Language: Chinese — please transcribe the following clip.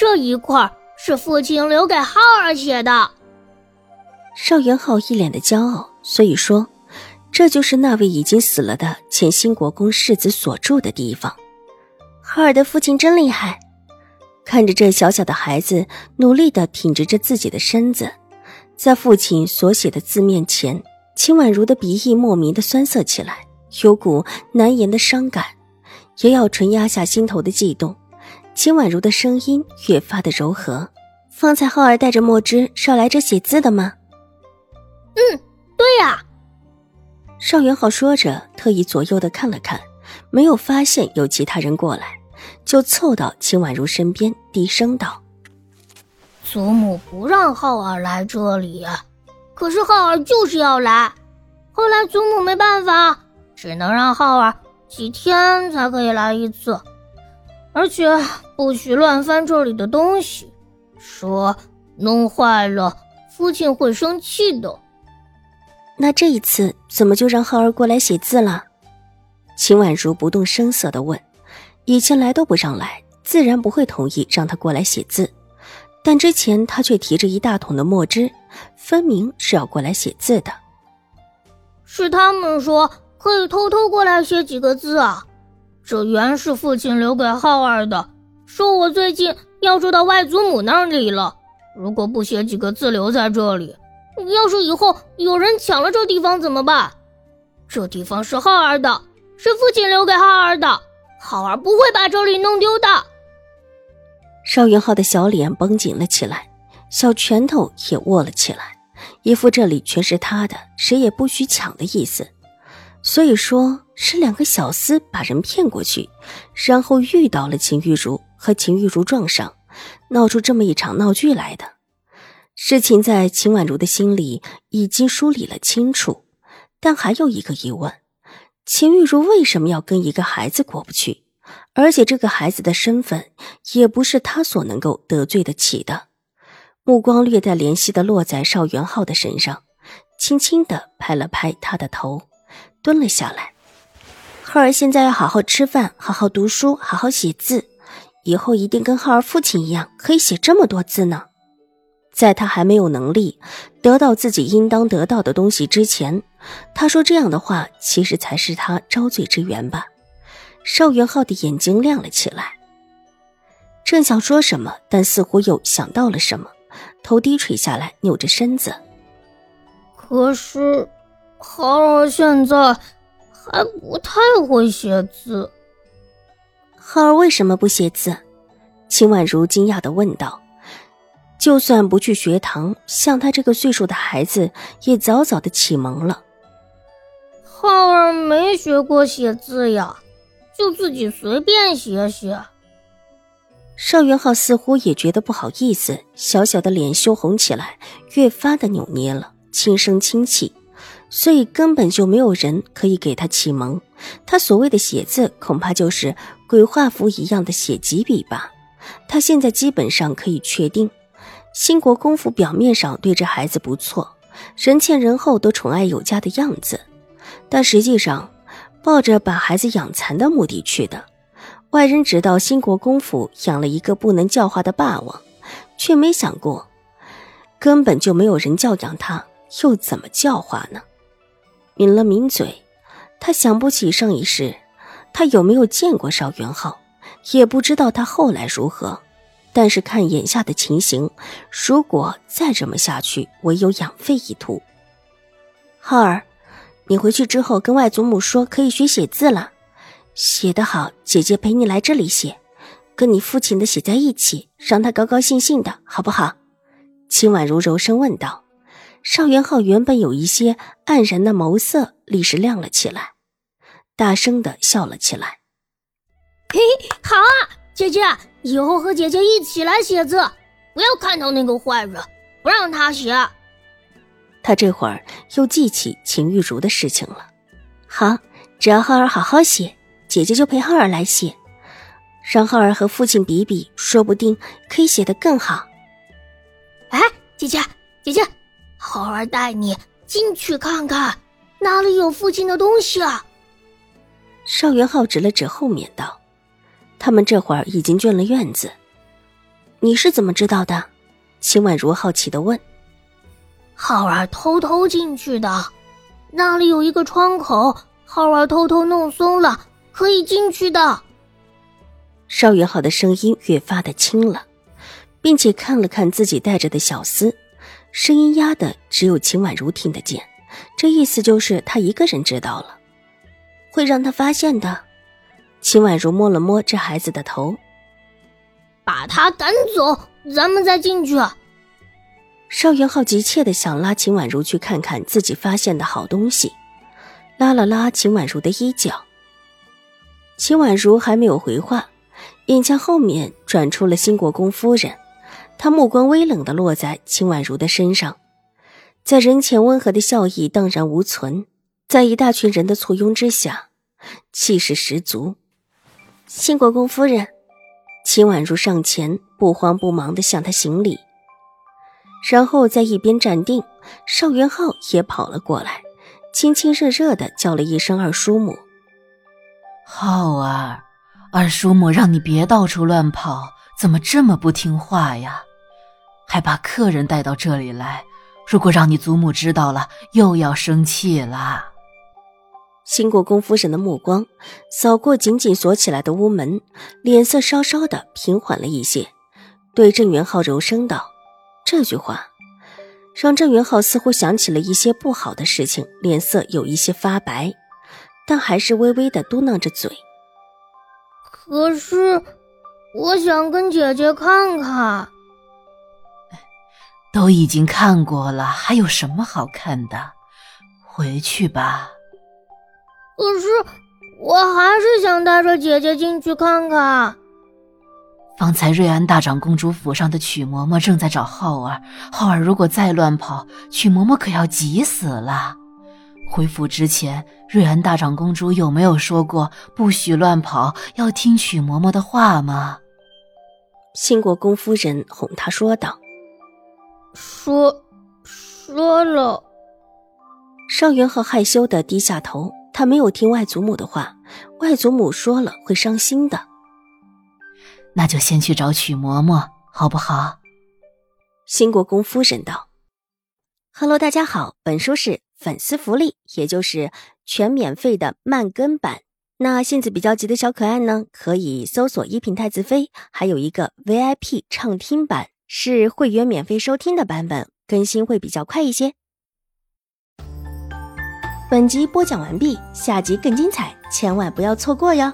这一块是父亲留给浩儿写的。邵元浩一脸的骄傲，所以说，这就是那位已经死了的前新国公世子所住的地方。浩儿的父亲真厉害，看着这小小的孩子努力的挺直着自己的身子，在父亲所写的字面前，秦婉如的鼻翼莫名的酸涩起来，有股难言的伤感，也要纯压下心头的悸动。秦婉如的声音越发的柔和。方才浩儿带着墨汁是要来这写字的吗？嗯，对呀。邵元浩说着，特意左右的看了看，没有发现有其他人过来，就凑到秦婉如身边，低声道：“祖母不让浩儿来这里，可是浩儿就是要来。后来祖母没办法，只能让浩儿几天才可以来一次。”而且不许乱翻这里的东西，说弄坏了父亲会生气的。那这一次怎么就让浩儿过来写字了？秦婉如不动声色的问。以前来都不让来，自然不会同意让他过来写字。但之前他却提着一大桶的墨汁，分明是要过来写字的。是他们说可以偷偷过来写几个字啊。这原是父亲留给浩儿的，说我最近要住到外祖母那里了。如果不写几个字留在这里，要是以后有人抢了这地方怎么办？这地方是浩儿的，是父亲留给浩儿的，浩儿不会把这里弄丢的。邵云浩的小脸绷紧了起来，小拳头也握了起来，一副这里全是他的，谁也不许抢的意思。所以说是两个小厮把人骗过去，然后遇到了秦玉茹和秦玉茹撞上，闹出这么一场闹剧来的。事情在秦婉如的心里已经梳理了清楚，但还有一个疑问：秦玉茹为什么要跟一个孩子过不去？而且这个孩子的身份也不是他所能够得罪得起的。目光略带怜惜的落在邵元浩的身上，轻轻的拍了拍他的头。蹲了下来，浩儿现在要好好吃饭，好好读书，好好写字，以后一定跟浩儿父亲一样，可以写这么多字呢。在他还没有能力得到自己应当得到的东西之前，他说这样的话，其实才是他招罪之源吧。邵元浩的眼睛亮了起来，正想说什么，但似乎又想到了什么，头低垂下来，扭着身子。可是。浩儿现在还不太会写字。浩儿为什么不写字？秦婉如惊讶的问道。就算不去学堂，像他这个岁数的孩子，也早早的启蒙了。浩儿没学过写字呀，就自己随便写写。邵元浩似乎也觉得不好意思，小小的脸羞红起来，越发的扭捏了，轻声轻气。所以根本就没有人可以给他启蒙，他所谓的写字，恐怕就是鬼画符一样的写几笔吧。他现在基本上可以确定，兴国公府表面上对这孩子不错，人前人后都宠爱有加的样子，但实际上抱着把孩子养残的目的去的。外人知道兴国公府养了一个不能教化的霸王，却没想过根本就没有人教养他，又怎么教化呢？抿了抿嘴，他想不起上一世，他有没有见过邵元浩，也不知道他后来如何。但是看眼下的情形，如果再这么下去，唯有养废一途。浩儿，你回去之后跟外祖母说，可以学写字了，写得好，姐姐陪你来这里写，跟你父亲的写在一起，让他高高兴兴的，好不好？秦婉如柔声问道。邵元浩原本有一些黯然的眸色，立时亮了起来，大声的笑了起来。嘿，好啊，姐姐，以后和姐姐一起来写字，不要看到那个坏人，不让他写。他这会儿又记起秦玉茹的事情了。好，只要浩儿好好写，姐姐就陪浩儿来写，让浩儿和父亲比比，说不定可以写得更好。哎，姐姐，姐姐，浩儿带你进去看看，哪里有父亲的东西啊？邵元浩指了指后面道：“他们这会儿已经进了院子，你是怎么知道的？”秦婉如好奇的问。浩儿偷偷进去的，那里有一个窗口，浩儿偷偷弄松了，可以进去的。邵元浩的声音越发的轻了，并且看了看自己带着的小厮，声音压的只有秦婉如听得见，这意思就是他一个人知道了，会让他发现的。秦婉如摸了摸这孩子的头，把他赶走，咱们再进去。邵元浩急切的想拉秦婉如去看看自己发现的好东西，拉了拉秦婉如的衣角。秦婉如还没有回话，眼前后面转出了新国公夫人，他目光微冷的落在秦婉如的身上，在人前温和的笑意荡然无存，在一大群人的簇拥之下，气势十足。新国公夫人，秦婉如上前，不慌不忙的向他行礼。然后在一边站定，邵元浩也跑了过来，亲亲热热的叫了一声“二叔母”。浩儿，二叔母让你别到处乱跑，怎么这么不听话呀？还把客人带到这里来，如果让你祖母知道了，又要生气了。新国公夫人的目光扫过紧紧锁起来的屋门，脸色稍稍的平缓了一些，对郑元浩柔声道。这句话让郑元浩似乎想起了一些不好的事情，脸色有一些发白，但还是微微的嘟囔着嘴。可是，我想跟姐姐看看。都已经看过了，还有什么好看的？回去吧。可是，我还是想带着姐姐进去看看。方才瑞安大长公主府上的曲嬷嬷正在找浩儿，浩儿如果再乱跑，曲嬷嬷可要急死了。回府之前，瑞安大长公主有没有说过不许乱跑，要听曲嬷嬷的话吗？新国公夫人哄她说道：“说，说了。”邵元浩害羞的低下头，他没有听外祖母的话，外祖母说了会伤心的。那就先去找曲嬷嬷，好不好？新国公夫人道：“Hello，大家好，本书是粉丝福利，也就是全免费的慢更版。那性子比较急的小可爱呢，可以搜索一品太子妃，还有一个 VIP 畅听版，是会员免费收听的版本，更新会比较快一些。”本集播讲完毕，下集更精彩，千万不要错过哟！